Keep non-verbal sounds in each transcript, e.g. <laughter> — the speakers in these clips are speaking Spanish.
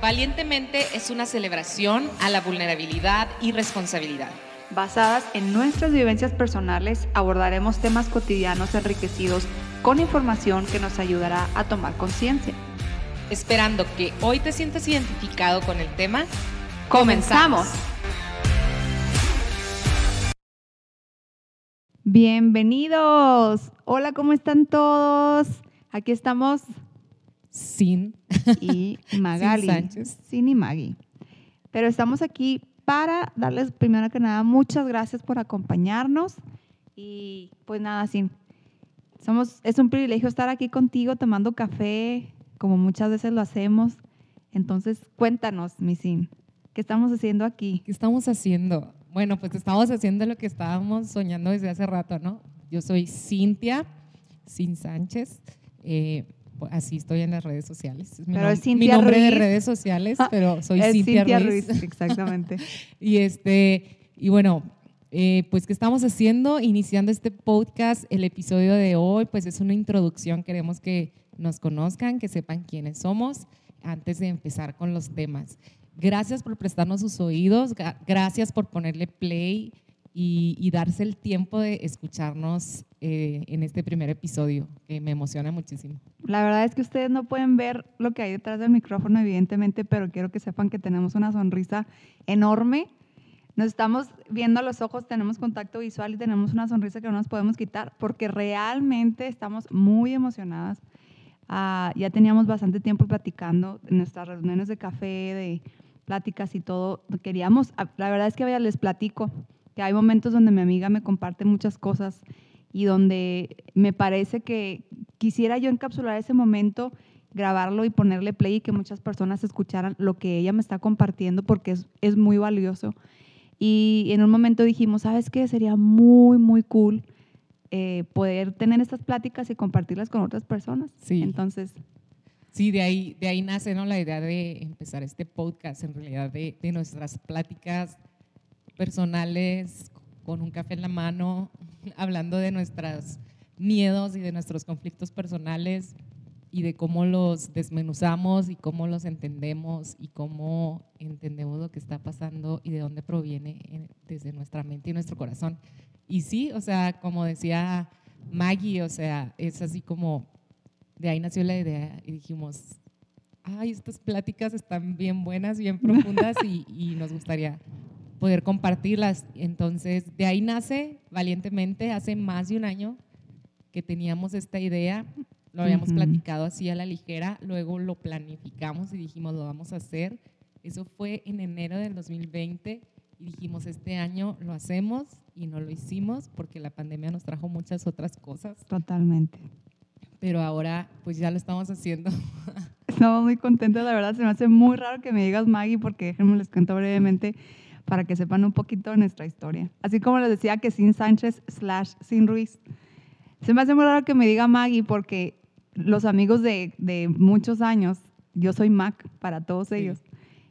Valientemente es una celebración a la vulnerabilidad y responsabilidad. Basadas en nuestras vivencias personales, abordaremos temas cotidianos enriquecidos con información que nos ayudará a tomar conciencia. Esperando que hoy te sientas identificado con el tema, ¡comenzamos! Bienvenidos. Hola, ¿cómo están todos? Aquí estamos Sin y <laughs> Magali. Sin Sánchez. Sin y Maggie. Pero estamos aquí para darles primero que nada muchas gracias por acompañarnos y pues nada, Sin. Somos, es un privilegio estar aquí contigo tomando café, como muchas veces lo hacemos. Entonces, cuéntanos, mi Sin, ¿qué estamos haciendo aquí? ¿Qué estamos haciendo? Bueno, pues estamos haciendo lo que estábamos soñando desde hace rato, ¿no? Yo soy Cintia, Sin Sánchez. eh, así estoy en las redes sociales. Es mi, Pero nom- es Cintia mi nombre de redes sociales, pero soy Es Cintia, Ruiz. exactamente. <laughs> Y este, y bueno, eh, pues ¿qué estamos haciendo? Iniciando este podcast, el episodio de hoy, pues es una introducción, queremos que nos conozcan, que sepan quiénes somos, antes de empezar con los temas. Gracias por prestarnos sus oídos, gra- gracias por ponerle play y, y darse el tiempo de escucharnos eh, en este primer episodio, que me emociona muchísimo. La verdad es que ustedes no pueden ver lo que hay detrás del micrófono, evidentemente, pero quiero que sepan que tenemos una sonrisa enorme. Nos estamos viendo a los ojos, tenemos contacto visual y tenemos una sonrisa que no nos podemos quitar porque realmente estamos muy emocionadas. Ah, ya teníamos bastante tiempo platicando en nuestras reuniones de café, de pláticas y todo. Queríamos, ah, la verdad es que vaya, les platico que hay momentos donde mi amiga me comparte muchas cosas y donde me parece que quisiera yo encapsular ese momento, grabarlo y ponerle play y que muchas personas escucharan lo que ella me está compartiendo porque es, es muy valioso. Y en un momento dijimos, ¿sabes qué? Sería muy, muy cool eh, poder tener estas pláticas y compartirlas con otras personas. Sí. Entonces, Sí, de ahí, de ahí nace ¿no? la idea de empezar este podcast, en realidad, de, de nuestras pláticas personales, con un café en la mano, <laughs> hablando de nuestros miedos y de nuestros conflictos personales y de cómo los desmenuzamos y cómo los entendemos y cómo entendemos lo que está pasando y de dónde proviene en- desde nuestra mente y nuestro corazón. Y sí, o sea, como decía Maggie, o sea, es así como de ahí nació la idea y dijimos, ay, estas pláticas están bien buenas, bien profundas y, y nos gustaría poder compartirlas. Entonces, de ahí nace valientemente, hace más de un año que teníamos esta idea, lo habíamos Ujú. platicado así a la ligera, luego lo planificamos y dijimos, lo vamos a hacer. Eso fue en enero del 2020 y dijimos, este año lo hacemos y no lo hicimos porque la pandemia nos trajo muchas otras cosas totalmente. pero ahora pues ya lo estamos haciendo. <laughs> Estamos muy contentos, la verdad. Se me hace muy raro que me digas Maggie, porque déjenme les cuento brevemente para que sepan un poquito de nuestra historia. Así como les decía que sin Sánchez slash sin Ruiz. Se me hace muy raro que me diga Maggie porque los amigos de, de muchos años, yo soy Mac para todos Sí. ellos.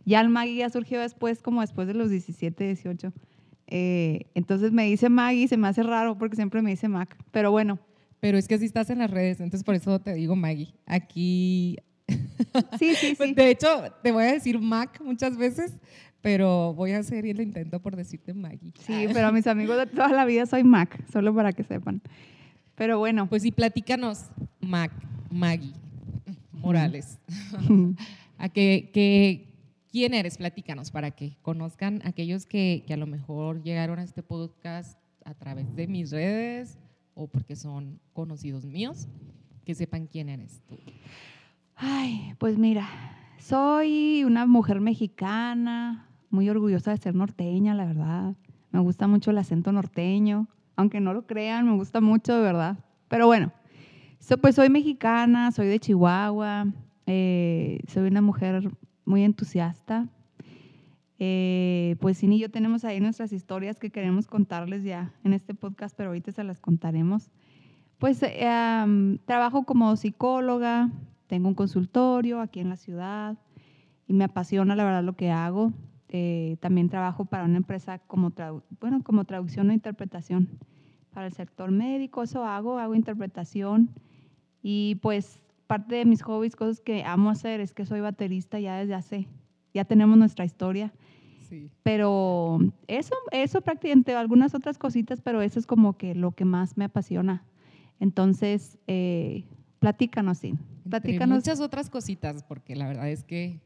Ya el Maggie ya surgió después, como después de los 17, 18. Eh, entonces me dice Maggie, se me hace raro porque siempre me dice Mac. Pero bueno, Pero es que así estás en las redes, entonces por eso te digo Maggie. Aquí, sí, sí, <laughs> sí. de hecho, te voy a decir Mac muchas veces, pero voy a hacer el intento por decirte Maggie. Sí, pero mis amigos de toda la vida soy Mac, solo para que sepan. Pero bueno, Pues sí, platícanos, Mac, Maggie Morales. <laughs> ¿A qué- quién eres? Platícanos para que conozcan aquellos que, que a lo mejor llegaron a este podcast a través de mis redes o porque son conocidos míos, que sepan quién eres tú. ay, pues mira, soy una mujer mexicana, muy orgullosa de ser norteña, la verdad. Me gusta mucho el acento norteño, aunque no lo crean, me gusta mucho, de verdad. Pero bueno, pues soy mexicana, soy de Chihuahua, eh, soy una mujer muy entusiasta. Eh, pues Cini y yo tenemos ahí nuestras historias que queremos contarles ya en este podcast, pero ahorita se las contaremos. Pues eh, trabajo como psicóloga, tengo un consultorio aquí en la ciudad y me apasiona la verdad lo que hago. Eh, también trabajo para una empresa como, bueno, como traducción o interpretación para el sector médico, eso hago, hago interpretación y pues parte de mis hobbies, cosas que amo hacer es que soy baterista ya desde hace ya tenemos nuestra historia. Sí. Pero eso, eso prácticamente, algunas otras cositas, pero eso es como que lo que más me apasiona. Entonces, eh, platícanos, sí. Entre Platícanos. muchas otras cositas, porque la verdad es que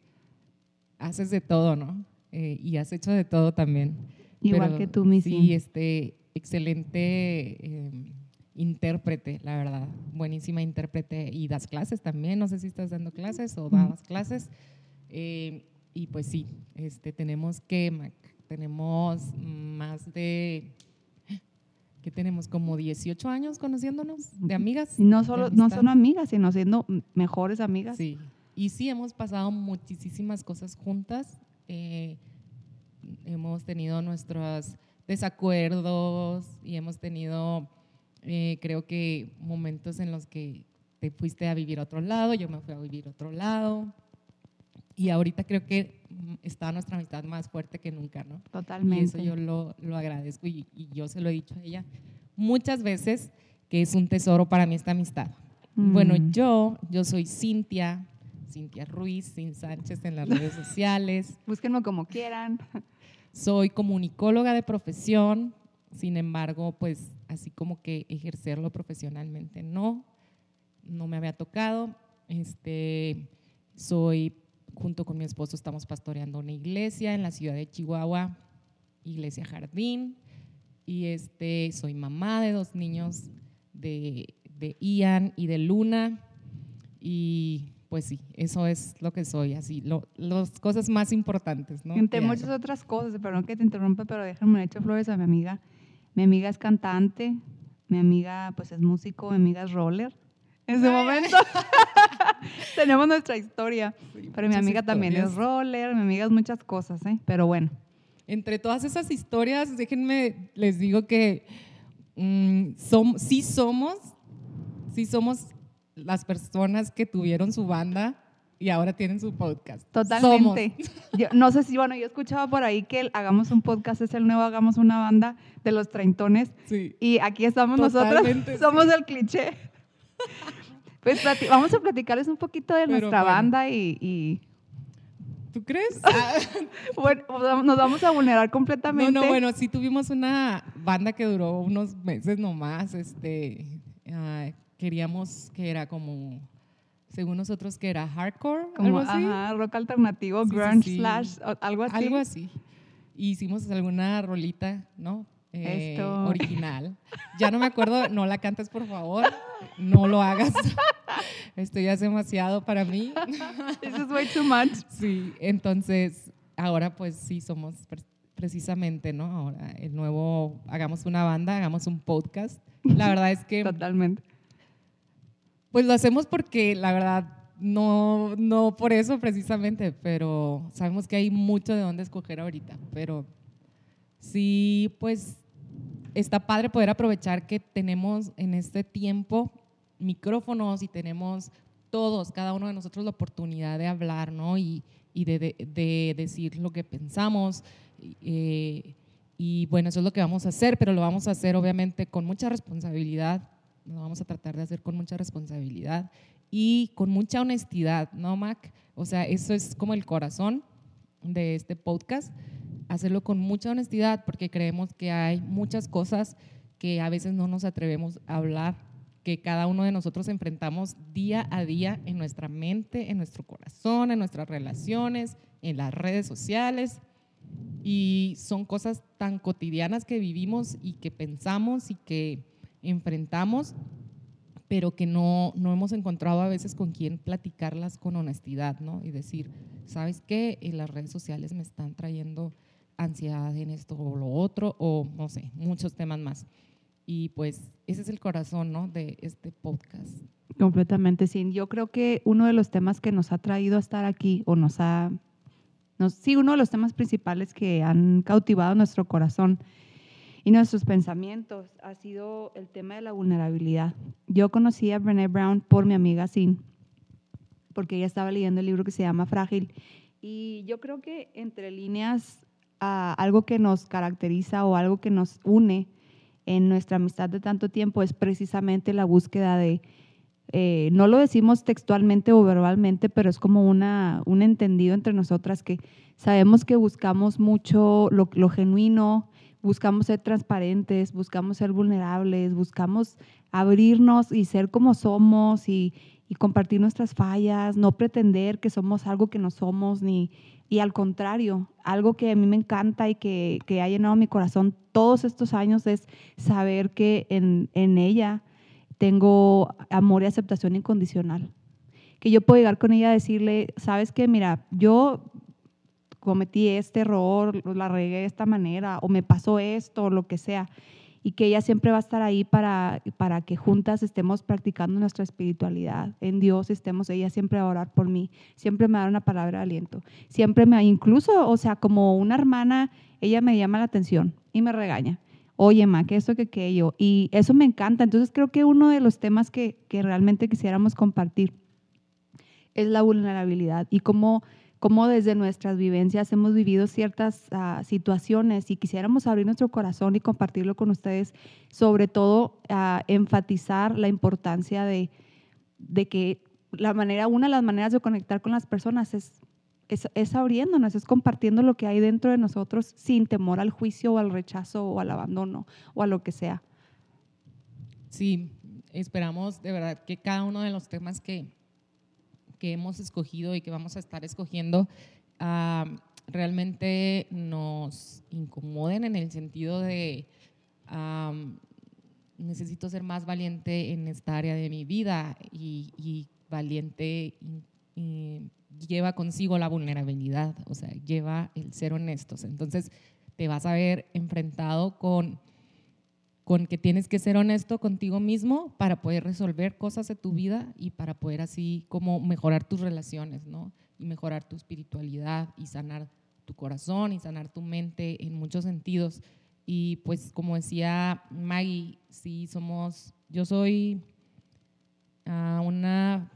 haces de todo, ¿no? Eh, y has hecho de todo también. Igual Pero que tú, Missy. Sí, este, excelente eh, intérprete, la verdad. Buenísima intérprete. Y das clases también. No sé si estás dando clases o dabas clases. Eh, y pues sí, este, tenemos que, Mac, tenemos más de, ¿qué tenemos? Como 18 años conociéndonos de amigas. Y no solo, no solo amigas, sino siendo mejores amigas. Sí, y sí, hemos pasado muchísimas cosas juntas. Eh, hemos tenido nuestros desacuerdos y hemos tenido, eh, creo que, momentos en los que te fuiste a vivir a otro lado, yo me fui a vivir a otro lado. Y ahorita creo que mm, está nuestra amistad más fuerte que nunca, ¿no? Y Totalmente. eso yo lo, lo agradezco y, y yo se lo he dicho a ella muchas veces que es un tesoro para mí esta amistad. Bueno, Mm. yo, yo soy Cintia, Cintia Ruiz, Sin Sánchez en las redes sociales. <laughs> Búsquenme como quieran. Soy comunicóloga de profesión, sin embargo, pues así como que ejercerlo profesionalmente no, no me había tocado. Este, soy, junto con mi esposo, estamos pastoreando una iglesia en la ciudad de Chihuahua, Iglesia Jardín. Y este, soy mamá de dos niños, de, de Ian y de Luna. Y pues sí, eso es lo que soy, así, lo- las cosas más importantes, ¿no? Entre muchas otras cosas, perdón que te interrumpa, pero déjame le echo flores a mi amiga. Mi amiga es cantante, mi amiga pues es músico, mi amiga es roller. En ese momento <laughs> tenemos nuestra historia, Sí, pero mi amiga también es historias. roller, mi amiga es muchas cosas, ¿eh? Pero bueno, Entre todas esas historias, déjenme, les digo que mm, som- sí somos, sí somos las personas que tuvieron su banda y ahora tienen su podcast. totalmente. <laughs> Yo, no sé si, bueno, yo escuchaba por ahí que el hagamos un podcast, es el nuevo Hagamos una banda de los treintones. Somos. Sí. Y aquí estamos nosotros, Totalmente, <laughs> somos sí. el cliché. <laughs> Pues vamos a platicarles un poquito de Pero nuestra bueno. banda y, y, ¿Tú crees? Ah, bueno, nos vamos a vulnerar completamente. no, no, bueno, sí tuvimos una banda que duró unos meses nomás. Este, queríamos que era como, según nosotros, que era hardcore, Como, algo así. ajá, rock alternativo, Sí, sí, grunge sí. slash, o- algo así. Algo así. Hicimos alguna rolita, ¿no? Eh, Esto. Original. Ya no me acuerdo, no la cantes por favor, no lo hagas. <laughs> Esto ya es demasiado para mí. <laughs> This is way too much. Sí, entonces ahora pues sí somos pre- precisamente, ¿no? Ahora el nuevo, hagamos una banda, hagamos un podcast. La verdad es que Totalmente. Pues lo hacemos porque la verdad no, no por eso precisamente, pero sabemos que hay mucho de dónde escoger ahorita. Pero sí, pues está padre poder aprovechar que tenemos en este tiempo micrófonos y tenemos todos, cada uno de nosotros, la oportunidad de hablar, ¿no? Y, y de, de- de decir lo que pensamos. eh, y bueno, eso es lo que vamos a hacer, pero lo vamos a hacer obviamente con mucha responsabilidad. Lo vamos a tratar de hacer con mucha responsabilidad y con mucha honestidad, ¿no, Mac? O sea, eso es como el corazón de este podcast, hacerlo con mucha honestidad porque creemos que hay muchas cosas que a veces no nos atrevemos a hablar, que cada uno de nosotros enfrentamos día a día en nuestra mente, en nuestro corazón, en nuestras relaciones, en las redes sociales. Y son cosas tan cotidianas que vivimos y que pensamos y que enfrentamos, pero que no, no hemos encontrado a veces con quién platicarlas con honestidad, ¿no? Y decir, ¿sabes qué? En las redes sociales me están trayendo ansiedad en esto o lo otro, o no sé, muchos temas más. Y pues ese es el corazón, ¿no? De este podcast. Completamente, sí. Yo creo que uno de los temas que nos ha traído a estar aquí, o nos ha, nos, sí, uno de los temas principales que han cautivado nuestro corazón y nuestros pensamientos ha sido el tema de la vulnerabilidad. Yo conocí a Brené Brown por mi amiga Sin, porque ella estaba leyendo el libro que se llama Frágil. Y yo creo que entre líneas, algo que nos caracteriza o algo que nos une en nuestra amistad de tanto tiempo es precisamente la búsqueda de eh, no lo decimos textualmente o verbalmente, pero es como una, un entendido entre nosotras que sabemos que buscamos mucho lo, lo genuino, buscamos ser transparentes, buscamos ser vulnerables, buscamos abrirnos y ser como somos y, y compartir nuestras fallas, no pretender que somos algo que no somos, ni, y al contrario, algo que a mí me encanta y que, que ha llenado mi corazón todos estos años es saber que en, en ella tengo amor y aceptación incondicional. Que yo puedo llegar con ella a decirle, sabes que, mira, yo cometí este error, la regué de esta manera, o me pasó esto, o lo que sea y que ella siempre va a estar ahí para, para que juntas estemos practicando nuestra espiritualidad. En Dios estemos, ella siempre va a orar por mí, siempre me da una palabra de aliento, siempre me, incluso, o sea, como una hermana, ella me llama la atención y me regaña. Oye, ma, que esto, que aquello. Y eso me encanta. Entonces creo que uno de los temas que, que realmente quisiéramos compartir es la vulnerabilidad y cómo cómo desde nuestras vivencias hemos vivido ciertas uh, situaciones y quisiéramos abrir nuestro corazón y compartirlo con ustedes, sobre todo uh, enfatizar la importancia de, de, que la manera, una de las maneras de conectar con las personas es, es, es, abriéndonos, es compartiendo lo que hay dentro de nosotros sin temor al juicio o al rechazo o al abandono o a lo que sea. Sí, esperamos de verdad que cada uno de los temas que, que hemos escogido y que vamos a estar escogiendo uh, realmente nos incomoden en el sentido de um, necesito ser más valiente en esta área de mi vida y, valiente lleva consigo la vulnerabilidad, o sea, lleva el ser honestos. Entonces, te vas a ver enfrentado con con que tienes que ser honesto contigo mismo para poder resolver cosas de tu vida y para poder así como mejorar tus relaciones, ¿no? Y mejorar tu espiritualidad y sanar tu corazón y sanar tu mente en muchos sentidos. Y pues como decía Maggie, sí somos, yo soy uh, una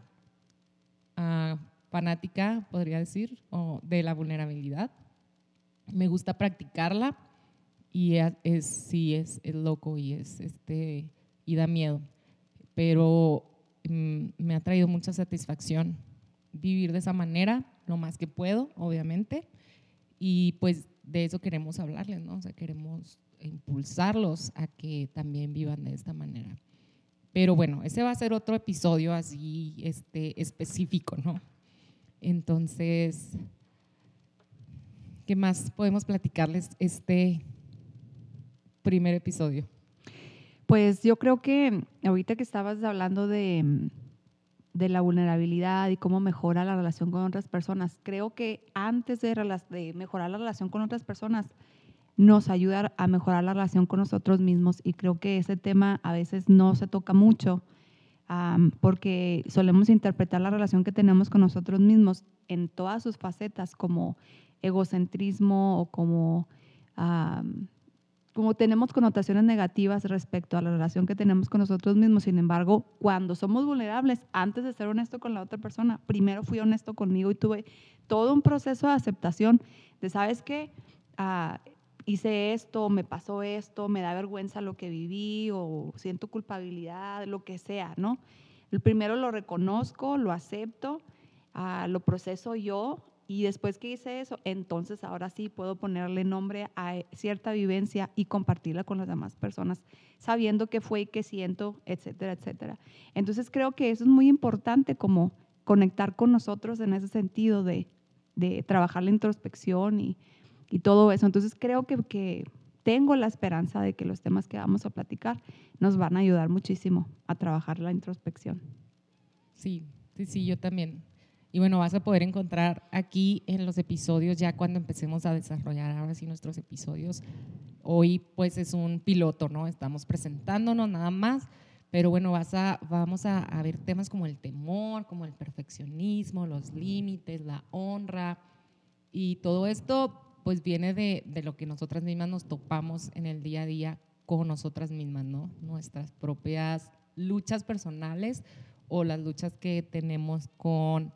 uh, fanática, podría decir, de la vulnerabilidad. Me gusta practicarla y es, sí, es, es, loco y, es, este, y da miedo, pero mm, me ha traído mucha satisfacción vivir de esa manera, lo más que puedo, obviamente, y pues de eso queremos hablarles, ¿no? O sea, queremos impulsarlos a que también vivan de esta manera. Pero bueno, ese va a ser otro episodio así este, específico, ¿no? Entonces, ¿qué más podemos platicarles este, primer episodio? Pues yo creo que ahorita que estabas hablando de, de la vulnerabilidad y cómo mejora la relación con otras personas, creo que antes de, mejorar la relación con otras personas, nos ayuda a mejorar la relación con nosotros mismos y creo que ese tema a veces no se toca mucho porque solemos interpretar la relación que tenemos con nosotros mismos en todas sus facetas como egocentrismo o como como tenemos connotaciones negativas respecto a la relación que tenemos con nosotros mismos, sin embargo, cuando somos vulnerables, antes de ser honesto con la otra persona, primero fui honesto conmigo y tuve todo un proceso de aceptación de, ¿sabes qué? Ah, hice esto, me pasó esto, me da vergüenza lo que viví o siento culpabilidad, lo que sea, ¿no? El primero lo reconozco, lo acepto, ah, lo proceso yo y después que hice eso, entonces ahora sí puedo ponerle nombre a cierta vivencia y compartirla con las demás personas, sabiendo qué fue y qué siento, etcétera, etcétera. Entonces creo que eso es muy importante como conectar con nosotros en ese sentido de, de trabajar la introspección y, y, todo eso. Entonces creo que, que tengo la esperanza de que los temas que vamos a platicar nos van a ayudar muchísimo a trabajar la introspección. Sí, sí, sí, yo también y bueno, vas a poder encontrar aquí en los episodios ya cuando empecemos a desarrollar ahora sí nuestros episodios. Hoy pues es un piloto, ¿no? Estamos presentándonos nada más, pero bueno, vas a, vamos a, a ver temas como el temor, como el perfeccionismo, los límites, la honra y todo esto pues viene de, de lo que nosotras mismas nos topamos en el día a día con nosotras mismas, ¿no? Nuestras propias luchas personales o las luchas que tenemos con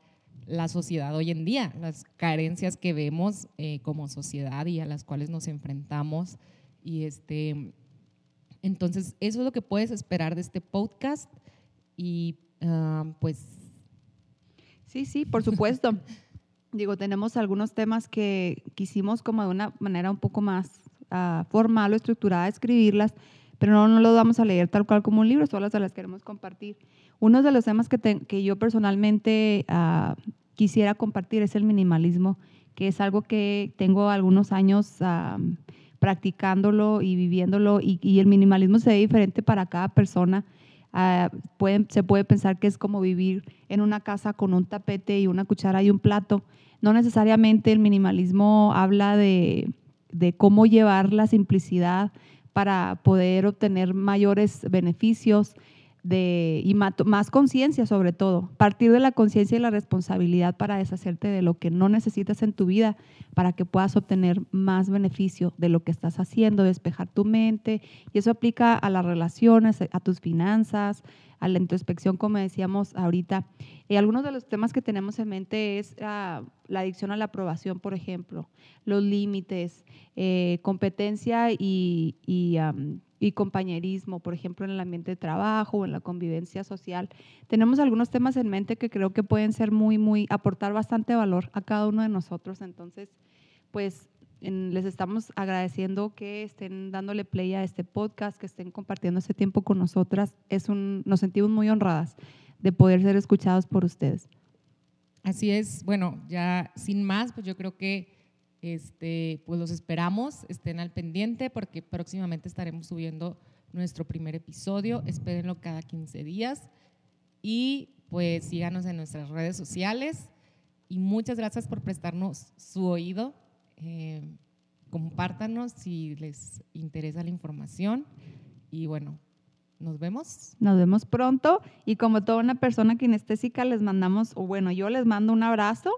la sociedad hoy en día, las carencias que vemos eh, como sociedad y a las cuales nos enfrentamos. Y este, entonces, eso es lo que puedes esperar de este podcast. Y ah, pues... Sí, sí, por supuesto. <laughs> Digo, tenemos algunos temas que quisimos como de una manera un poco más uh, formal o estructurada escribirlas, pero no, no lo vamos a leer tal cual como un libro, solo se las queremos compartir. Uno de los temas que, que yo personalmente uh, quisiera compartir es el minimalismo, que es algo que tengo algunos años uh, practicándolo y viviéndolo, y, y, el minimalismo se ve diferente para cada persona. Pueden, se puede pensar que es como vivir en una casa con un tapete y una cuchara y un plato. No necesariamente el minimalismo habla de, de cómo llevar la simplicidad para poder obtener mayores beneficios de, y más conciencia sobre todo. Partir de la conciencia y la responsabilidad para deshacerte de lo que no necesitas en tu vida para que puedas obtener más beneficio de lo que estás haciendo, despejar tu mente. Y eso aplica a las relaciones, a tus finanzas, a la introspección, como decíamos ahorita. Y algunos de los temas que tenemos en mente es ah, la adicción a la aprobación, por ejemplo, los límites, eh, competencia y, y, compañerismo, por ejemplo, en el ambiente de trabajo o en la convivencia social. Tenemos algunos temas en mente que creo que pueden ser muy, muy, aportar bastante valor a cada uno de nosotros. Entonces, pues les estamos agradeciendo que estén dándole play a este podcast, que estén compartiendo este tiempo con nosotras. Es un, nos sentimos muy honradas de poder ser escuchados por ustedes. Así es. Bueno, ya sin más, pues yo creo que este, pues los esperamos, estén al pendiente porque próximamente estaremos subiendo nuestro primer episodio. Espérenlo cada 15 días y pues síganos en nuestras redes sociales y muchas gracias por prestarnos su oído eh, compártanos si les interesa la información y bueno, nos vemos. Nos vemos pronto y como toda una persona kinestésica les mandamos, o bueno, yo les mando un abrazo.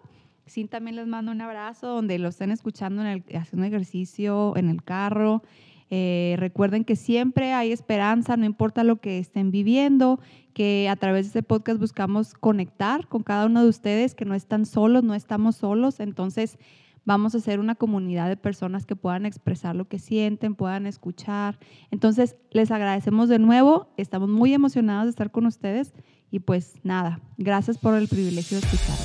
Sí, también les mando un abrazo donde lo estén escuchando en el, haciendo ejercicio, en el carro. Eh, recuerden que siempre hay esperanza, no importa lo que estén viviendo, que a través de este podcast buscamos conectar con cada uno de ustedes, que no están solos, no estamos solos. Entonces, vamos a ser una comunidad de personas que puedan expresar lo que sienten, puedan escuchar. Entonces, les agradecemos de nuevo, estamos muy emocionados de estar con ustedes y pues nada, gracias por el privilegio de escuchar.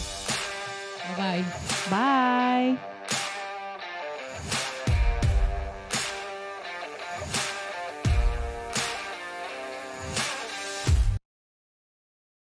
Bye. Bye.